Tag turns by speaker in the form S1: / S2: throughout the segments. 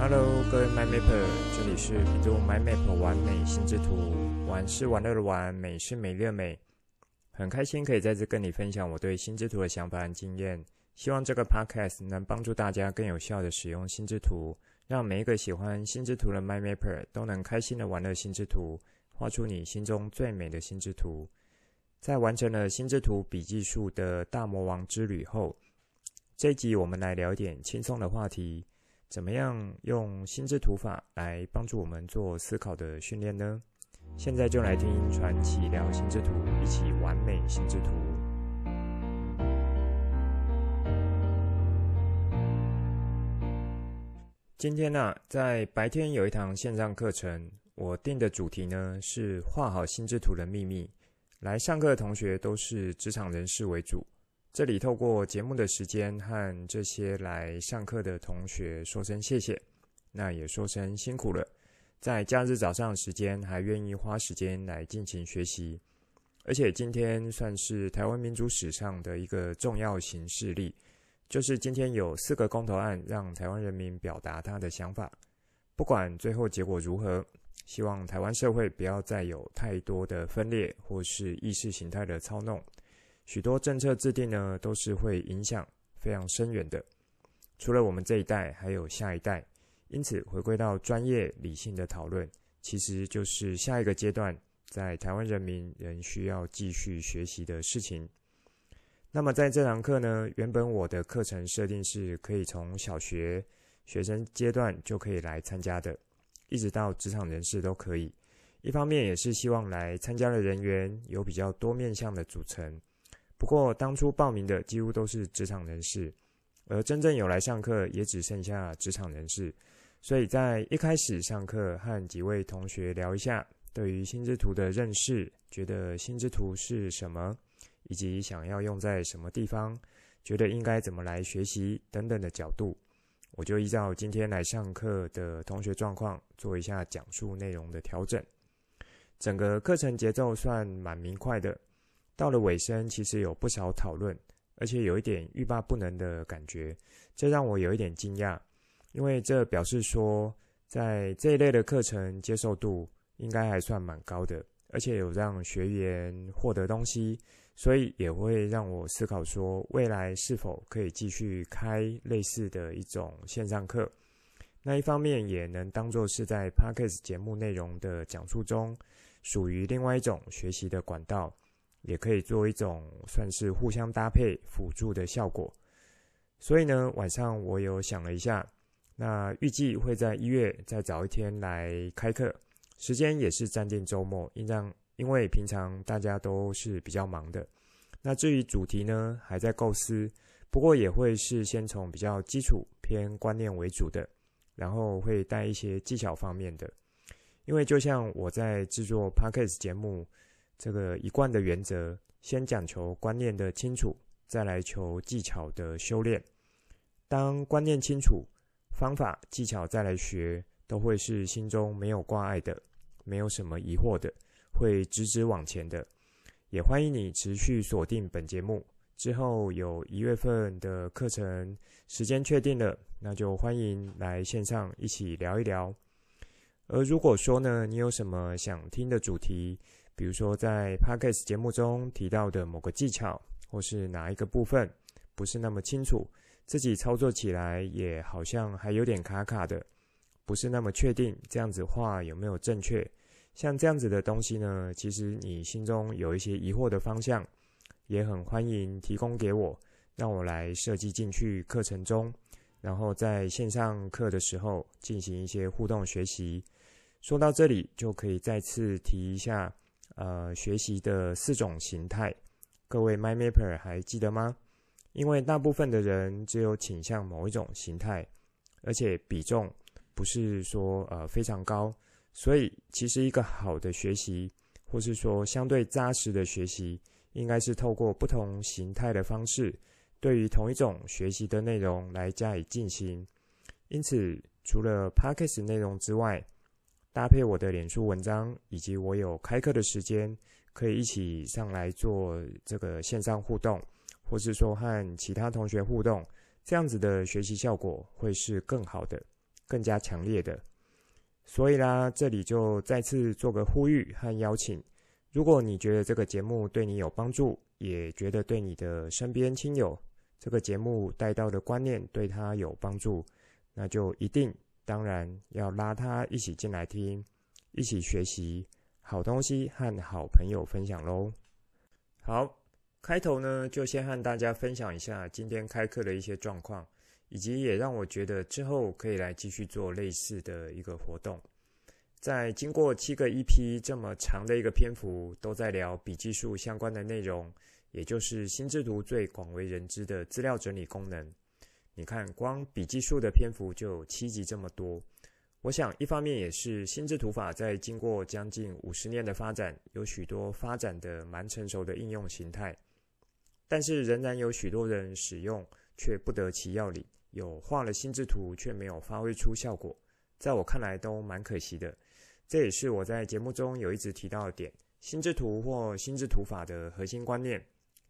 S1: Hello，各位 MyMapper，这里是 bEDU MyMap 玩美心智图，玩是玩乐的玩，美是美丽的美。很开心可以在这跟你分享我对心智图的想法和经验，希望这个 Podcast 能帮助大家更有效地使用心智图，让每一个喜欢心智图的 MyMapper 都能开心地玩乐心智图，画出你心中最美的心智图。在完成了心智图笔记术的大魔王之旅后，这一集我们来聊点轻松的话题。怎么样用心智图法来帮助我们做思考的训练呢？现在就来听传奇聊心智图，一起完美心智图。今天呢、啊，在白天有一堂线上课程，我定的主题呢是画好心智图的秘密。来上课的同学都是职场人士为主。这里透过节目的时间和这些来上课的同学说声谢谢，那也说声辛苦了，在假日早上时间还愿意花时间来进行学习，而且今天算是台湾民主史上的一个重要行事例，就是今天有四个公投案让台湾人民表达他的想法，不管最后结果如何，希望台湾社会不要再有太多的分裂或是意识形态的操弄。许多政策制定呢，都是会影响非常深远的。除了我们这一代，还有下一代。因此，回归到专业理性的讨论，其实就是下一个阶段，在台湾人民仍需要继续学习的事情。那么，在这堂课呢，原本我的课程设定是可以从小学学生阶段就可以来参加的，一直到职场人士都可以。一方面也是希望来参加的人员有比较多面向的组成。不过，当初报名的几乎都是职场人士，而真正有来上课也只剩下职场人士。所以在一开始上课，和几位同学聊一下对于心智图的认识，觉得心智图是什么，以及想要用在什么地方，觉得应该怎么来学习等等的角度，我就依照今天来上课的同学状况做一下讲述内容的调整。整个课程节奏算蛮明快的。到了尾声，其实有不少讨论，而且有一点欲罢不能的感觉，这让我有一点惊讶，因为这表示说，在这一类的课程接受度应该还算蛮高的，而且有让学员获得东西，所以也会让我思考说，未来是否可以继续开类似的一种线上课。那一方面也能当做是在 Parkes 节目内容的讲述中，属于另外一种学习的管道。也可以做一种算是互相搭配辅助的效果，所以呢，晚上我有想了一下，那预计会在一月再早一天来开课，时间也是暂定周末，因让因为平常大家都是比较忙的。那至于主题呢，还在构思，不过也会是先从比较基础偏观念为主的，然后会带一些技巧方面的，因为就像我在制作 Podcast 节目。这个一贯的原则，先讲求观念的清楚，再来求技巧的修炼。当观念清楚，方法技巧再来学，都会是心中没有挂碍的，没有什么疑惑的，会直直往前的。也欢迎你持续锁定本节目，之后有一月份的课程时间确定了，那就欢迎来线上一起聊一聊。而如果说呢，你有什么想听的主题，比如说，在 Podcast 节目中提到的某个技巧，或是哪一个部分不是那么清楚，自己操作起来也好像还有点卡卡的，不是那么确定这样子画有没有正确。像这样子的东西呢，其实你心中有一些疑惑的方向，也很欢迎提供给我，让我来设计进去课程中，然后在线上课的时候进行一些互动学习。说到这里，就可以再次提一下。呃，学习的四种形态，各位 MyMapper 还记得吗？因为大部分的人只有倾向某一种形态，而且比重不是说呃非常高，所以其实一个好的学习，或是说相对扎实的学习，应该是透过不同形态的方式，对于同一种学习的内容来加以进行。因此，除了 Podcast 内容之外，搭配我的脸书文章，以及我有开课的时间，可以一起上来做这个线上互动，或是说和其他同学互动，这样子的学习效果会是更好的。更加强烈的。所以啦，这里就再次做个呼吁和邀请：如果你觉得这个节目对你有帮助，也觉得对你的身边亲友这个节目带到的观念对他有帮助，那就一定当然要拉他一起进来听，一起学习好东西和好朋友分享喽。好，开头呢就先和大家分享一下今天开课的一些状况，以及也让我觉得之后可以来继续做类似的一个活动。在经过七个 EP 这么长的一个篇幅，都在聊笔记术相关的内容。也就是心智图最广为人知的资料整理功能。你看，光笔记术的篇幅就有七集这么多。我想，一方面也是心智图法在经过将近五十年的发展，有许多发展的蛮成熟的应用形态。但是，仍然有许多人使用却不得其要领，有画了心智图却没有发挥出效果，在我看来都蛮可惜的。这也是我在节目中有一直提到的点：心智图或心智图法的核心观念。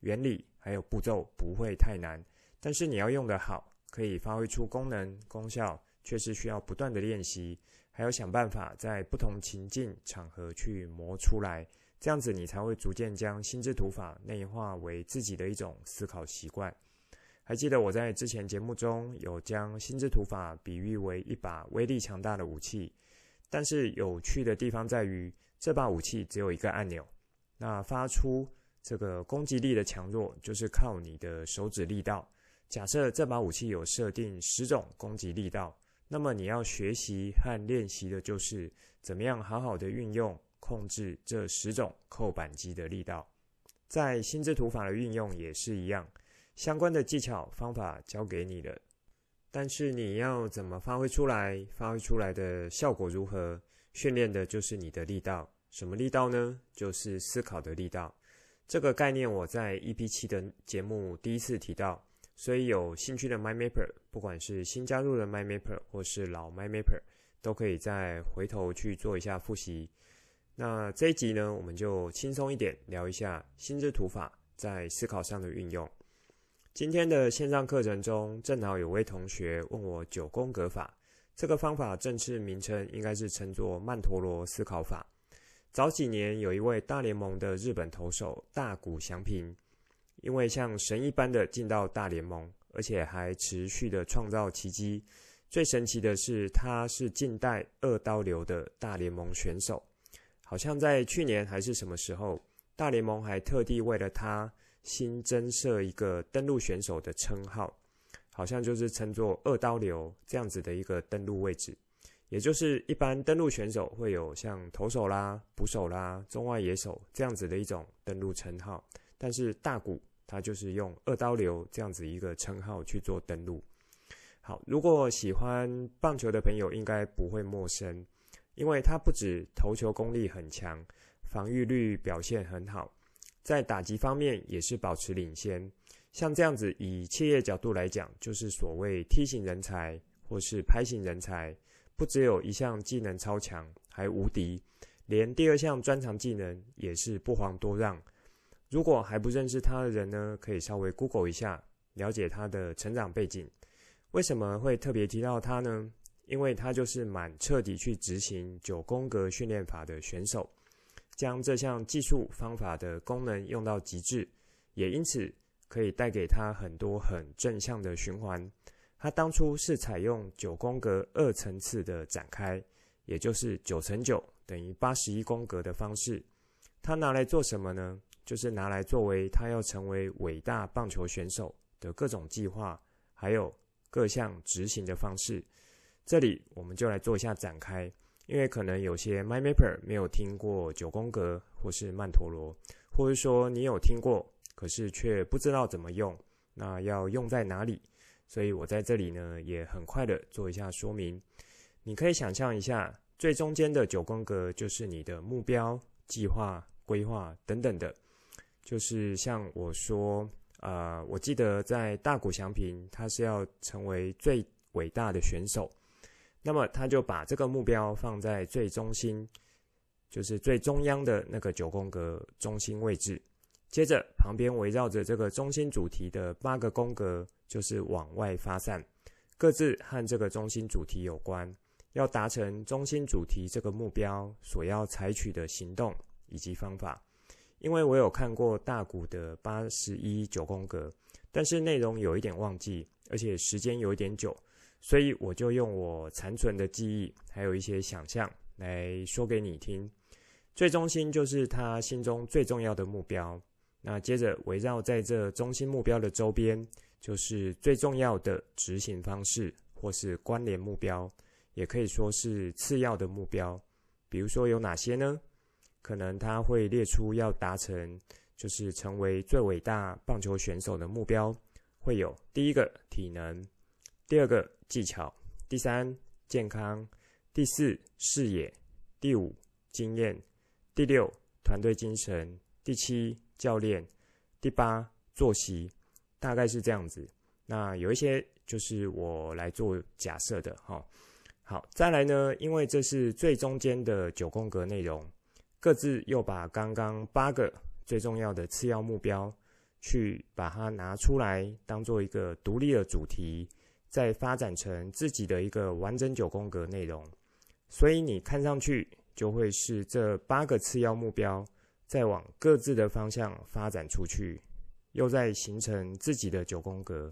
S1: 原理还有步骤不会太难，但是你要用得好，可以发挥出功能功效，却是需要不断的练习，还要想办法在不同情境场合去磨出来，这样子你才会逐渐将心智图法内化为自己的一种思考习惯。还记得我在之前节目中有将心智图法比喻为一把威力强大的武器，但是有趣的地方在于，这把武器只有一个按钮，那发出。这个攻击力的强弱就是靠你的手指力道。假设这把武器有设定十种攻击力道，那么你要学习和练习的就是怎么样好好的运用控制这十种扣扳机的力道。在心智图法的运用也是一样，相关的技巧方法教给你了，但是你要怎么发挥出来，发挥出来的效果如何，训练的就是你的力道。什么力道呢？就是思考的力道。这个概念我在 EP7 的节目第一次提到，所以有兴趣的 MyMapper，不管是新加入的 MyMapper 或是老 MyMapper，都可以再回头去做一下复习。那这一集呢，我们就轻松一点聊一下心智图法在思考上的运用。今天的线上课程中，正好有位同学问我九宫格法，这个方法正式名称应该是称作曼陀罗思考法。早几年，有一位大联盟的日本投手大谷翔平，因为像神一般的进到大联盟，而且还持续的创造奇迹。最神奇的是，他是近代二刀流的大联盟选手。好像在去年还是什么时候，大联盟还特地为了他新增设一个登陆选手的称号，好像就是称作二刀流这样子的一个登陆位置。也就是一般登陆选手会有像投手啦、捕手啦、中外野手这样子的一种登陆称号，但是大谷他就是用二刀流这样子一个称号去做登录。好，如果喜欢棒球的朋友应该不会陌生，因为他不止投球功力很强，防御率表现很好，在打击方面也是保持领先。像这样子以企业角度来讲，就是所谓梯型人才或是拍型人才。不只有一项技能超强，还无敌，连第二项专长技能也是不遑多让。如果还不认识他的人呢，可以稍微 Google 一下，了解他的成长背景。为什么会特别提到他呢？因为他就是蛮彻底去执行九宫格训练法的选手，将这项技术方法的功能用到极致，也因此可以带给他很多很正向的循环。他当初是采用九宫格二层次的展开，也就是九乘九等于八十一宫格的方式。他拿来做什么呢？就是拿来作为他要成为伟大棒球选手的各种计划，还有各项执行的方式。这里我们就来做一下展开，因为可能有些 MyMapper 没有听过九宫格或是曼陀罗，或者说你有听过，可是却不知道怎么用，那要用在哪里？所以我在这里呢，也很快的做一下说明。你可以想象一下，最中间的九宫格就是你的目标、计划、规划等等的。就是像我说，呃，我记得在大谷翔平，他是要成为最伟大的选手，那么他就把这个目标放在最中心，就是最中央的那个九宫格中心位置。接着旁边围绕着这个中心主题的八个宫格。就是往外发散，各自和这个中心主题有关，要达成中心主题这个目标所要采取的行动以及方法。因为我有看过大谷的八十一九宫格，但是内容有一点忘记，而且时间有一点久，所以我就用我残存的记忆，还有一些想象来说给你听。最中心就是他心中最重要的目标，那接着围绕在这中心目标的周边，就是最重要的执行方式或是关联目标，也可以说是次要的目标。比如说有哪些呢？可能他会列出要达成，就是成为最伟大棒球选手的目标，会有第一个体能，第二个技巧，第三健康，第四视野，第五经验，第六团队精神，第七教练，第八作息，大概是这样子。那有一些就是我来做假设的哈。好，再来呢，因为这是最中间的九宫格内容。各自又把刚刚八个最重要的次要目标，去把它拿出来当做一个独立的主题，再发展成自己的一个完整九宫格内容。所以你看上去就会是这八个次要目标，再往各自的方向发展出去，又再形成自己的九宫格，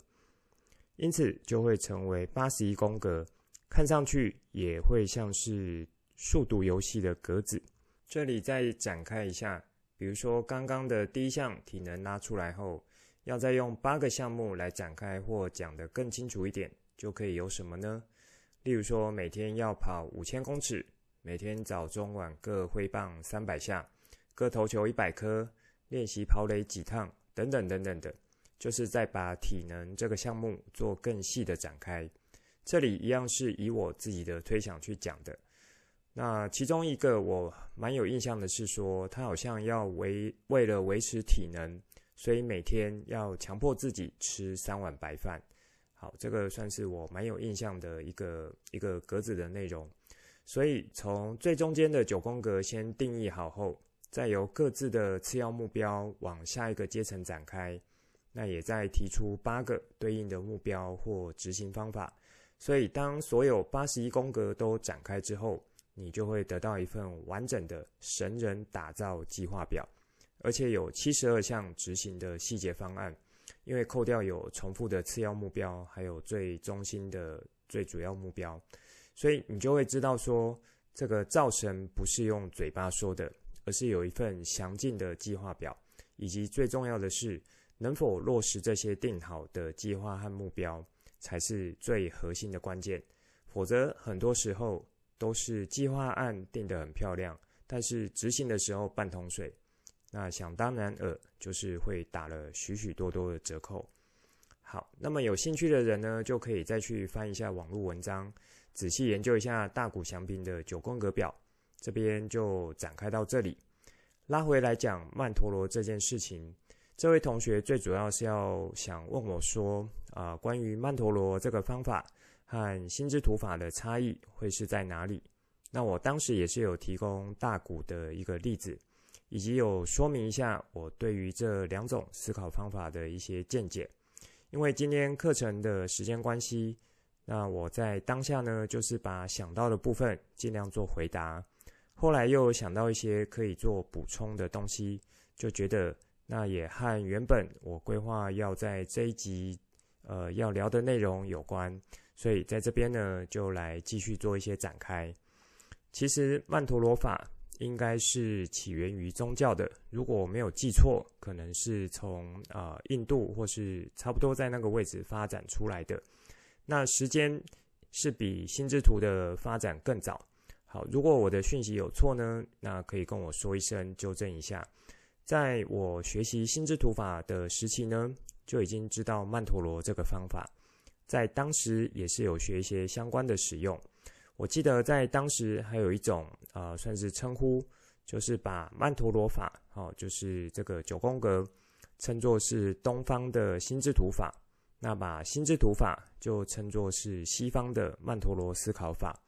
S1: 因此就会成为八十一宫格。看上去也会像是数独游戏的格子。这里再展开一下，比如说刚刚的第一项体能拉出来后，要再用八个项目来展开或讲得更清楚一点，就可以有什么呢？例如说每天要跑五千公尺，每天早中晚各挥棒三百下，各投球一百颗，练习跑垒几趟，等等等等的，就是再把体能这个项目做更细的展开。这里一样是以我自己的推想去讲的。那其中一个我蛮有印象的是说，他好像要为为了维持体能，所以每天要强迫自己吃三碗白饭。好，这个算是我蛮有印象的一个一个格子的内容。所以从最中间的九宫格先定义好后，再由各自的次要目标往下一个阶层展开，那也再提出八个对应的目标或执行方法。所以当所有八十一宫格都展开之后，你就会得到一份完整的神人打造计划表，而且有七十二项执行的细节方案。因为扣掉有重复的次要目标，还有最中心的最主要目标，所以你就会知道说，这个造神不是用嘴巴说的，而是有一份详尽的计划表，以及最重要的是，能否落实这些定好的计划和目标，才是最核心的关键。否则，很多时候。都是计划案定得很漂亮，但是执行的时候半桶水，那想当然尔就是会打了许许多多的折扣。好，那么有兴趣的人呢，就可以再去翻一下网络文章，仔细研究一下大谷翔平的九宫格表。这边就展开到这里，拉回来讲曼陀罗这件事情。这位同学最主要是要想问我说，啊、关于曼陀罗这个方法。和心之图法的差异会是在哪里？那我当时也是有提供大股的一个例子，以及有说明一下我对于这两种思考方法的一些见解。因为今天课程的时间关系，那我在当下呢，就是把想到的部分尽量做回答。后来又想到一些可以做补充的东西，就觉得那也和原本我规划要在这一集呃要聊的内容有关。所以在这边呢，就来继续做一些展开。其实曼陀罗法应该是起源于宗教的，如果我没有记错，可能是从、呃、印度或是差不多在那个位置发展出来的。那时间是比心之图的发展更早。好，如果我的讯息有错呢，那可以跟我说一声，纠正一下。在我学习心之图法的时期呢，就已经知道曼陀罗这个方法。在当时也是有学一些相关的使用。我记得在当时还有一种啊、算是称呼，就是把曼陀罗法，哦，就是这个九宫格，称作是东方的心之图法。那把心之图法就称作是西方的曼陀罗思考法。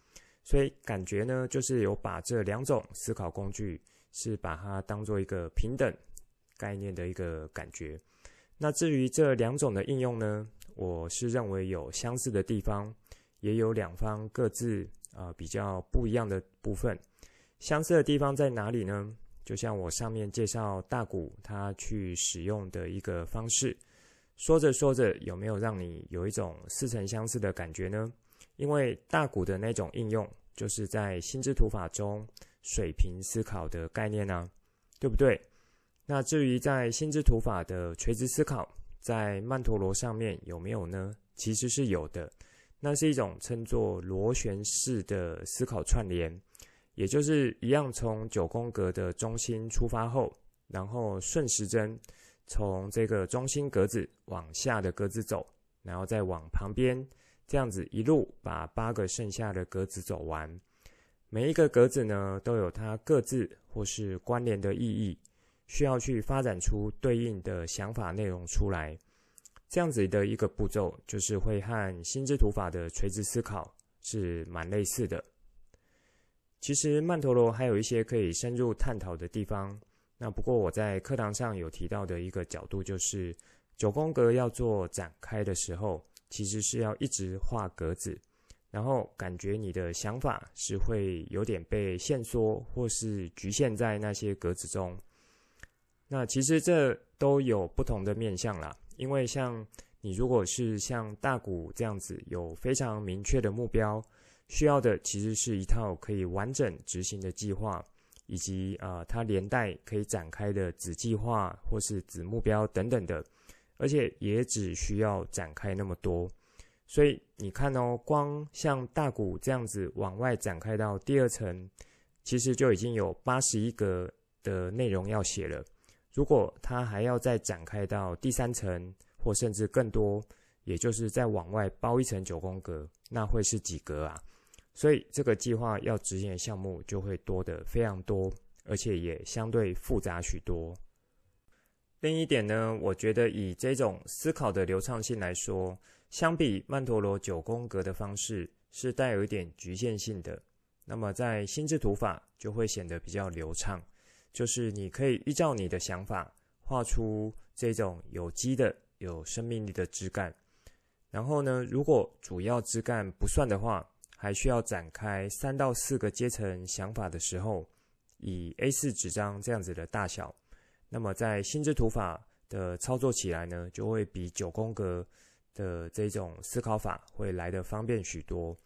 S1: 所以感觉呢，就是有把这两种思考工具，是把它当做一个平等概念的一个感觉。那至于这两种的应用呢？我是认为有相似的地方，也有两方各自啊、比较不一样的部分。相似的地方在哪里呢？就像我上面介绍大鼓它去使用的一个方式，说着说着，有没有让你有一种似曾相识的感觉呢？因为大鼓的那种应用，就是在心智图法中水平思考的概念啊，对不对？那至于在心智图法的垂直思考，在曼陀罗上面有没有呢？其实是有的，那是一种称作螺旋式的思考串联。也就是一样，从九宫格的中心出发后，然后顺时针从这个中心格子往下的格子走，然后再往旁边这样子一路把八个剩下的格子走完。每一个格子呢，都有它各自或是关联的意义，需要去发展出对应的想法内容出来。这样子的一个步骤，就是会和心智图法的垂直思考是蛮类似的。其实曼陀罗还有一些可以深入探讨的地方。那不过我在课堂上有提到的一个角度，就是九宫格要做展开的时候，其实是要一直画格子，然后感觉你的想法是会有点被限缩或是局限在那些格子中。那其实这都有不同的面向啦，因为像你如果是像大鼓这样子有非常明确的目标。需要的其实是一套可以完整执行的计划，以及啊、它连带可以展开的子计划或是子目标等等的，而且也只需要展开那么多。所以你看哦，光像大鼓这样子往外展开到第二层，其实就已经有八十一格的内容要写了。如果它还要再展开到第三层，或甚至更多，也就是再往外包一层九宫格，那会是几格啊？所以这个计划要执行的项目就会多得非常多，而且也相对复杂许多。另一点呢，我觉得以这种思考的流畅性来说，相比曼陀罗九宫格的方式是带有一点局限性的。那么在心智图法就会显得比较流畅，就是你可以依照你的想法画出这种有机的、有生命力的枝干。然后呢，如果主要枝干不算的话，还需要展开三到四个阶层想法的时候，以 A4 纸张这样子的大小，那么在心智图法的操作起来呢，就会比九宫格的这种思考法会来得方便许多。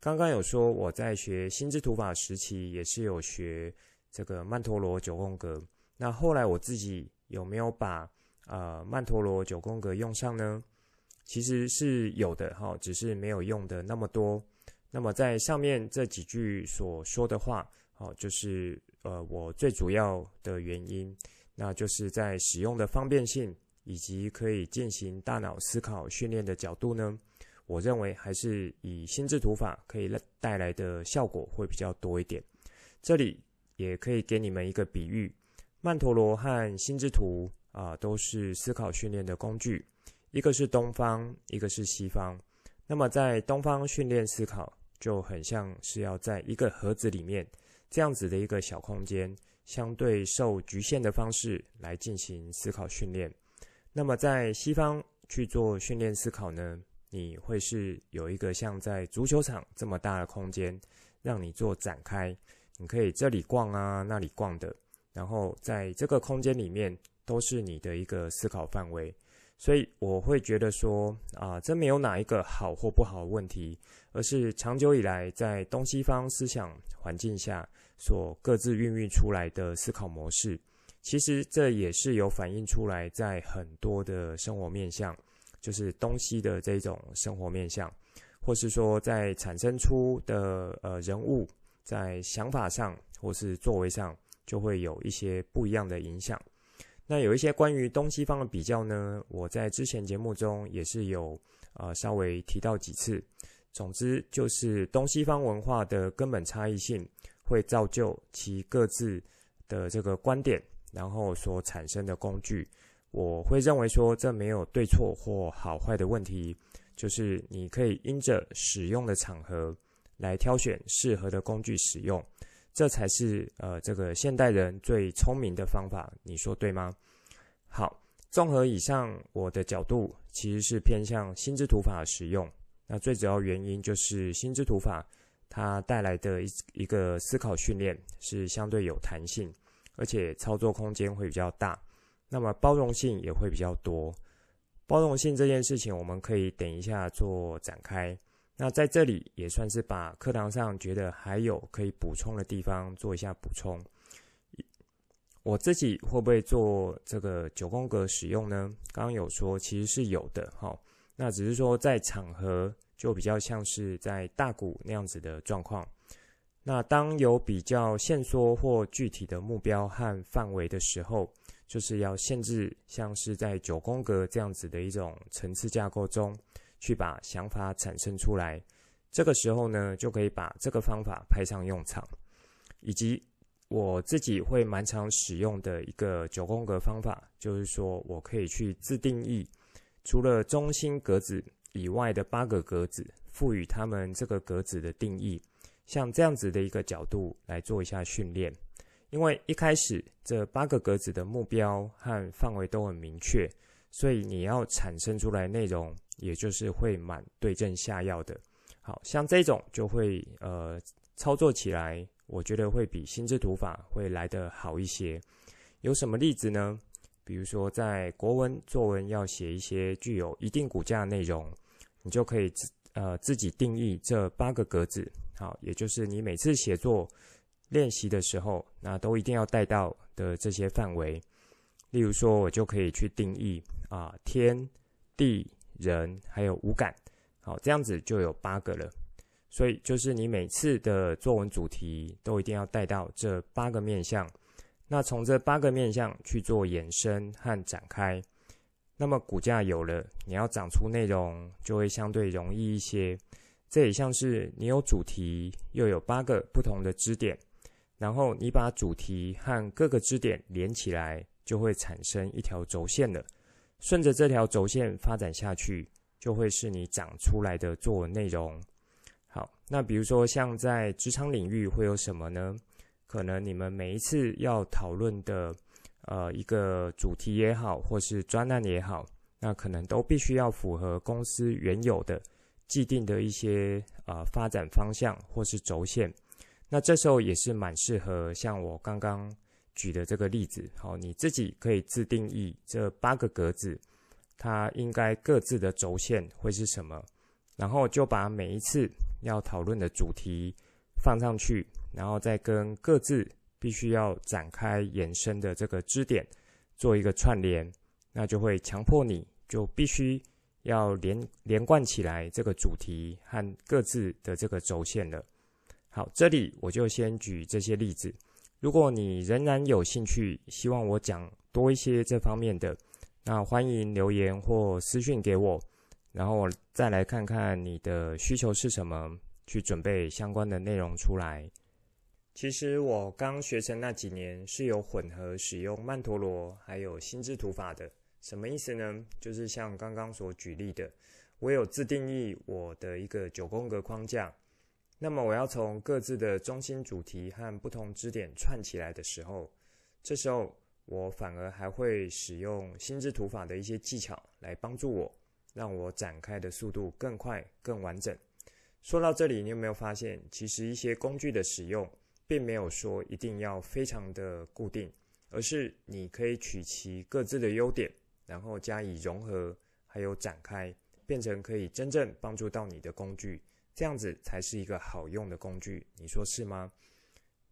S1: 刚刚有说我在学心智图法时期也是有学这个曼陀罗九宫格，那后来我自己有没有把呃曼陀罗九宫格用上呢？其实是有的哈，只是没有用的那么多。那么在上面这几句所说的话，好，就是呃我最主要的原因，那就是在使用的方便性以及可以进行大脑思考训练的角度呢，我认为还是以心智图法可以带来的效果会比较多一点。这里也可以给你们一个比喻，曼陀罗和心智图啊都是思考训练的工具，一个是东方，一个是西方。那么在东方训练思考。就很像是要在一个盒子里面，这样子的一个小空间，相对受局限的方式来进行思考训练。那么在西方去做训练思考呢，你会是有一个像在足球场这么大的空间，让你做展开，你可以这里逛啊，那里逛的，然后在这个空间里面都是你的一个思考范围。所以我会觉得说啊，这没有哪一个好或不好的问题，而是长久以来在东西方思想环境下所各自孕育出来的思考模式。其实这也是有反映出来在很多的生活面向，就是东西的这种生活面向，或是说在产生出的呃人物在想法上或是作为上，就会有一些不一样的影响。那有一些关于东西方的比较呢，我在之前节目中也是有呃稍微提到几次。总之就是东西方文化的根本差异性会造就其各自的这个观点，然后所产生的工具。我会认为说这没有对错或好坏的问题，就是你可以因着使用的场合来挑选适合的工具使用。这才是呃，这个现代人最聪明的方法，你说对吗？好，综合以上，我的角度其实是偏向心智图法的使用。那最主要原因就是心智图法它带来的一一个思考训练是相对有弹性，而且操作空间会比较大，那么包容性也会比较多。包容性这件事情，我们可以等一下做展开。那在这里也算是把课堂上觉得还有可以补充的地方做一下补充。我自己会不会做这个九宫格使用呢？刚刚有说其实是有的，哈。那只是说在场合就比较像是在大鼓那样子的状况。那当有比较限缩或具体的目标和范围的时候，就是要限制，像是在九宫格这样子的一种层次架构中。去把想法产生出来，这个时候呢，就可以把这个方法派上用场。以及我自己会蛮常使用的一个九宫格方法，就是说我可以去自定义，除了中心格子以外的八个格子，赋予他们这个格子的定义，像这样子的一个角度来做一下训练。因为一开始这八个格子的目标和范围都很明确，所以你要产生出来内容。也就是会蛮对症下药的，好像这种就会呃操作起来，我觉得会比心智图法会来得好一些。有什么例子呢？比如说在国文作文要写一些具有一定骨架的内容，你就可以自呃自己定义这八个格子，好，也就是你每次写作练习的时候，那都一定要带到的这些范围。例如说，我就可以去定义啊、天地。人还有五感，好，这样子就有八个了。所以就是你每次的作文主题都一定要带到这八个面向，那从这八个面向去做延伸和展开。那么骨架有了，你要长出内容就会相对容易一些。这也像是你有主题，又有八个不同的支点，然后你把主题和各个支点连起来，就会产生一条轴线了。顺着这条轴线发展下去，就会是你长出来的作文内容。好，那比如说像在职场领域会有什么呢？可能你们每一次要讨论的，呃，一个主题也好，或是专案也好，那可能都必须要符合公司原有的既定的一些呃发展方向或是轴线。那这时候也是蛮适合像我刚刚。举的这个例子，好，你自己可以自定义这八个格子，它应该各自的轴线会是什么，然后就把每一次要讨论的主题放上去，然后再跟各自必须要展开延伸的这个支点做一个串联，那就会强迫你就必须要连连贯起来这个主题和各自的这个轴线了。好，这里我就先举这些例子。如果你仍然有兴趣，希望我讲多一些这方面的，那欢迎留言或私讯给我，然后我再来看看你的需求是什么，去准备相关的内容出来。其实我刚学成那几年是有混合使用曼陀罗还有心智图法的，什么意思呢？就是像刚刚所举例的，我有自定义我的一个九宫格框架。那么我要从各自的中心主题和不同支点串起来的时候，这时候我反而还会使用心智图法的一些技巧来帮助我，让我展开的速度更快、更完整。说到这里，你有没有发现，其实一些工具的使用，并没有说一定要非常的固定，而是你可以取其各自的优点，然后加以融合，还有展开，变成可以真正帮助到你的工具。这样子才是一个好用的工具，你说是吗？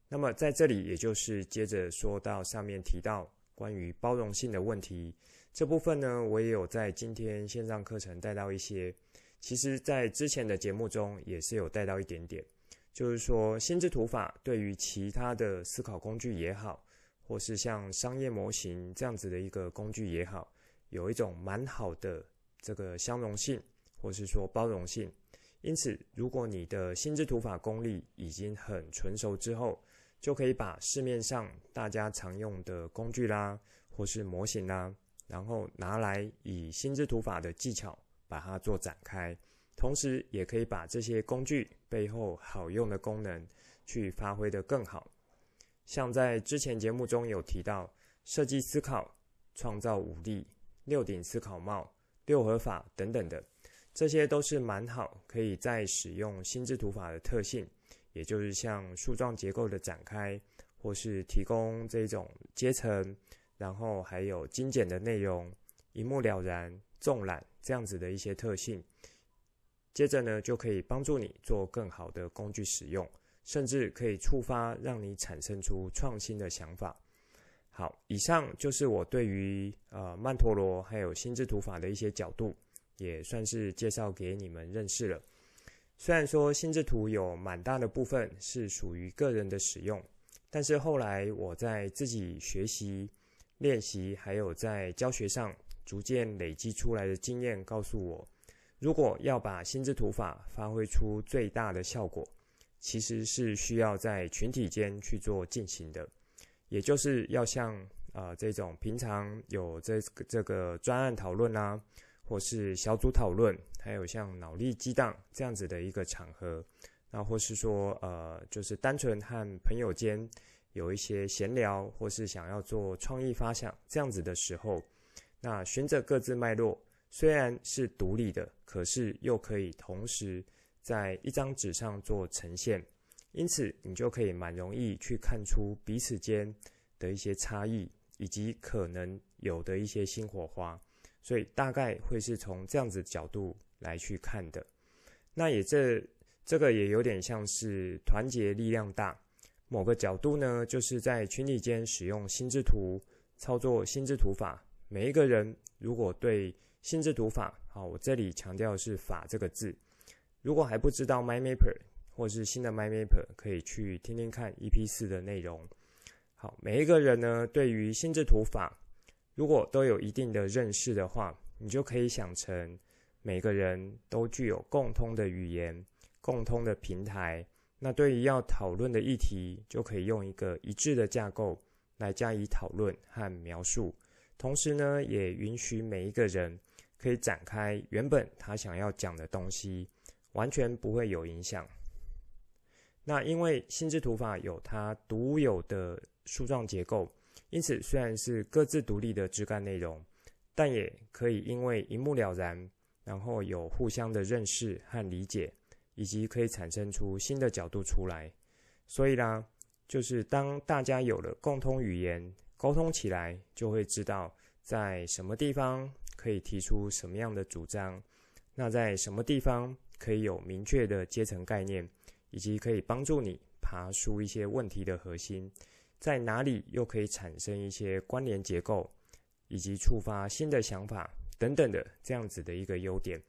S1: 那么在这里，也就是接着说到上面提到关于包容性的问题这部分呢，我也有在今天线上课程带到一些。其实，在之前的节目中也是有带到一点点，就是说心智图法对于其他的思考工具也好，或是像商业模型这样子的一个工具也好，有一种蛮好的这个相容性，或是说包容性。因此，如果你的心智图法功力已经很纯熟之后，就可以把市面上大家常用的工具啦，或是模型啦，然后拿来以心智图法的技巧把它做展开，同时也可以把这些工具背后好用的功能去发挥得更好。像在之前节目中有提到，设计思考、创造五力、六顶思考帽、六合法等等的，这些都是蛮好，可以再使用心智图法的特性，也就是像树状结构的展开，或是提供这种阶层，然后还有精简的内容，一目了然、纵览这样子的一些特性。接着呢，就可以帮助你做更好的工具使用。甚至可以触发让你产生出创新的想法。好，以上就是我对于呃曼陀罗还有心智图法的一些角度，也算是介绍给你们认识了。虽然说心智图有蛮大的部分是属于个人的使用，但是后来我在自己学习、练习，还有在教学上逐渐累积出来的经验，告诉我，如果要把心智图法发挥出最大的效果。其实是需要在群体间去做进行的，也就是要像啊、呃、这种平常有这这个专案讨论啊，或是小组讨论，还有像脑力激荡这样子的一个场合，那或是说呃就是单纯和朋友间有一些闲聊，或是想要做创意发想这样子的时候，那循着各自脉络，虽然是独立的，可是又可以同时。在一张纸上做呈现，因此你就可以蛮容易去看出彼此间的一些差异，以及可能有的一些新火花。所以大概会是从这样子角度来去看的。那也这这个也有点像是团结力量大。某个角度呢，就是在群体间使用心智图操作心智图法。每一个人如果对心智图法，好，我这里强调是“法”这个字。如果还不知道 MyMapper 或是新的 MyMapper，可以去听听看 EP 四的内容。好，每一个人呢，对于心智图法，如果都有一定的认识的话，你就可以想成每个人都具有共通的语言、共通的平台。那对于要讨论的议题，就可以用一个一致的架构来加以讨论和描述。同时呢，也允许每一个人可以展开原本他想要讲的东西。完全不会有影响。那因为心智图法有它独有的树状结构，因此虽然是各自独立的枝干内容，但也可以因为一目了然，然后有互相的认识和理解，以及可以产生出新的角度出来。所以啦，就是当大家有了共通语言，沟通起来就会知道在什么地方可以提出什么样的主张，那在什么地方。可以有明确的阶层概念，以及可以帮助你爬出一些问题的核心，在哪里又可以产生一些关联结构，以及触发新的想法等等的这样子的一个优点，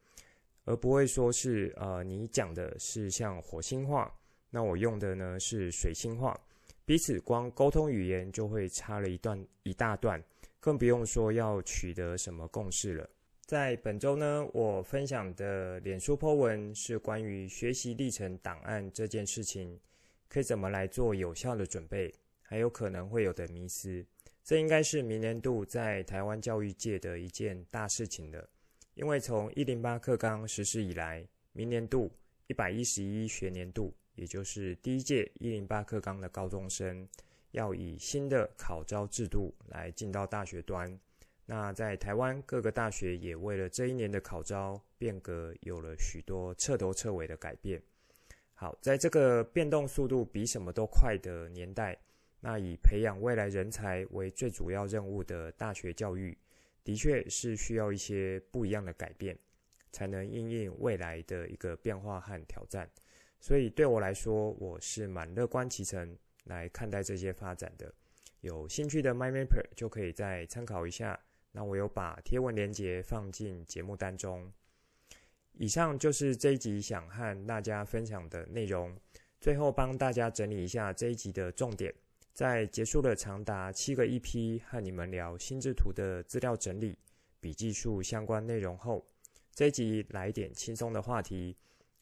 S1: 而不会说是呃你讲的是像火星话，那我用的呢是水星话，彼此光沟通语言就会差了一段一大段，更不用说要取得什么共识了。在本周呢，我分享的脸书 po 文是关于学习历程档案这件事情，可以怎么来做有效的准备，还有可能会有的迷思。这应该是明年度在台湾教育界的一件大事情了，因为从一零八课纲实施以来，明年度一百一十一学年度，也就是第一届一零八课纲的高中生，要以新的考招制度来进到大学端。那在台湾各个大学也为了这一年的考招变革，有了许多彻头彻尾的改变。好，在这个变动速度比什么都快的年代，那以培养未来人才为最主要任务的大学教育，的确是需要一些不一样的改变，才能应应未来的一个变化和挑战。所以对我来说，我是蛮乐观其成来看待这些发展的。有兴趣的 MindMapper 就可以再参考一下。那我有把贴文连接放进节目当中。以上就是这一集想和大家分享的内容。最后帮大家整理一下这一集的重点。在结束了长达七个 EP 和你们聊心智图的资料整理、笔记术相关内容后，这一集来点轻松的话题，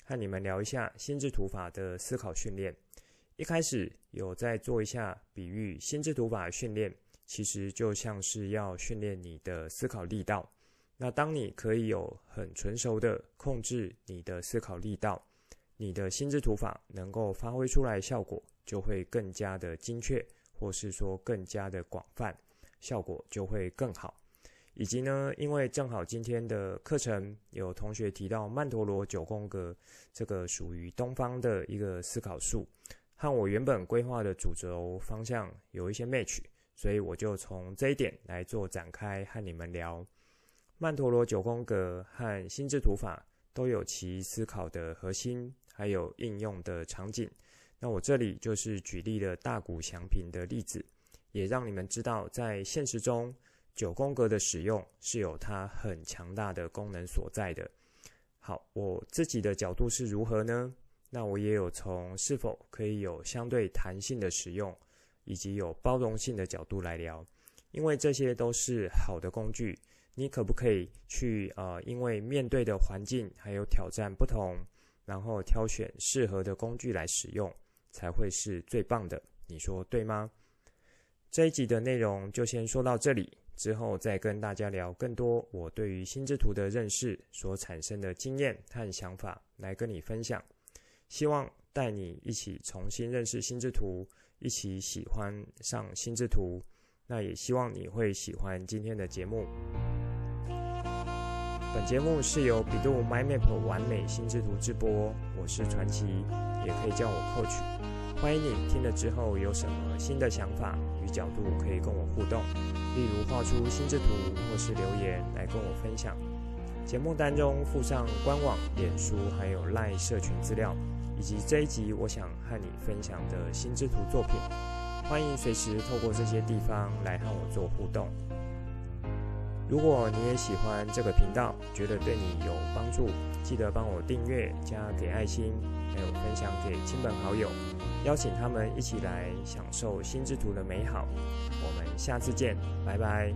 S1: 和你们聊一下心智图法的思考训练。一开始有在做一下比喻，心智图法训练。其实就像是要训练你的思考力道。那当你可以有很纯熟的控制你的思考力道，你的心智图法能够发挥出来效果就会更加的精确，或是说更加的广泛，效果就会更好。以及呢，因为正好今天的课程有同学提到曼陀罗九宫格，这个属于东方的一个思考术，和我原本规划的主轴方向有一些 match，所以我就从这一点来做展开和你们聊。曼陀罗九宫格和心智图法都有其思考的核心，还有应用的场景。那我这里就是举例了大谷翔平的例子，也让你们知道在现实中。九宫格的使用是有它很强大的功能所在的。好，我自己的角度是如何呢？那我也有从是否可以有相对弹性的使用，以及有包容性的角度来聊。因为这些都是好的工具，你可不可以去呃，因为面对的环境还有挑战不同，然后挑选适合的工具来使用，才会是最棒的。你说对吗？这一集的内容就先说到这里。之后再跟大家聊更多我对于心智图的认识所产生的经验和想法，来跟你分享。希望带你一起重新认识心智图，一起喜欢上心智图。那也希望你会喜欢今天的节目。本节目是由比度 MindMap 完美心智图制播，我是传奇，也可以叫我 Coach。欢迎你听了之后有什么新的想法与角度可以跟我互动，例如画出心智图或是留言来跟我分享。节目当中附上官网、脸书还有 LINE 社群资料，以及这一集我想和你分享的心智图作品。欢迎随时透过这些地方来和我做互动。如果你也喜欢这个频道，觉得对你有帮助，记得帮我订阅、加给爱心，还有分享给亲朋好友。邀请他们一起来享受心智图的美好。我们下次见，拜拜。